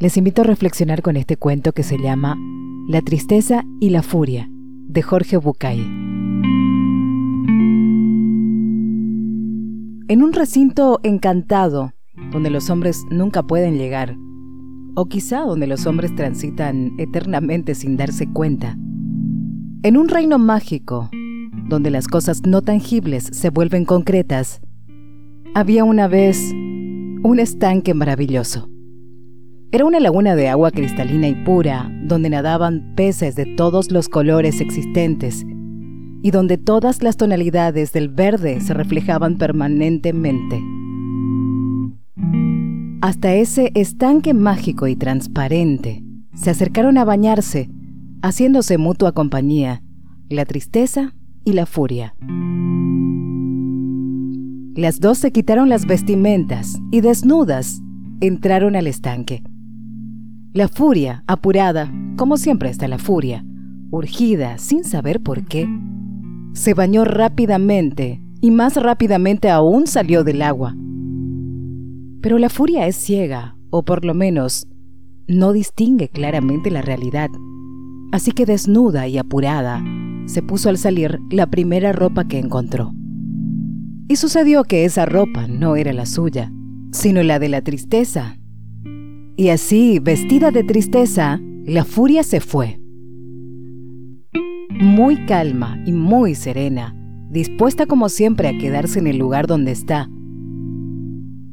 Les invito a reflexionar con este cuento que se llama La tristeza y la furia, de Jorge Bucay. En un recinto encantado, donde los hombres nunca pueden llegar, o quizá donde los hombres transitan eternamente sin darse cuenta, en un reino mágico, donde las cosas no tangibles se vuelven concretas, había una vez un estanque maravilloso. Era una laguna de agua cristalina y pura, donde nadaban peces de todos los colores existentes y donde todas las tonalidades del verde se reflejaban permanentemente. Hasta ese estanque mágico y transparente se acercaron a bañarse, haciéndose mutua compañía, la tristeza y la furia. Las dos se quitaron las vestimentas y desnudas entraron al estanque. La furia, apurada, como siempre está la furia, urgida, sin saber por qué, se bañó rápidamente y más rápidamente aún salió del agua. Pero la furia es ciega, o por lo menos no distingue claramente la realidad. Así que desnuda y apurada, se puso al salir la primera ropa que encontró. Y sucedió que esa ropa no era la suya, sino la de la tristeza. Y así, vestida de tristeza, la furia se fue. Muy calma y muy serena, dispuesta como siempre a quedarse en el lugar donde está.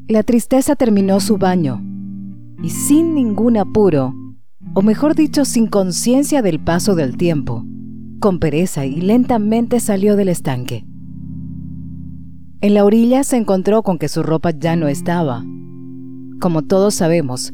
La tristeza terminó su baño y sin ningún apuro, o mejor dicho, sin conciencia del paso del tiempo, con pereza y lentamente salió del estanque. En la orilla se encontró con que su ropa ya no estaba. Como todos sabemos,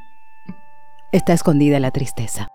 está escondida la tristeza.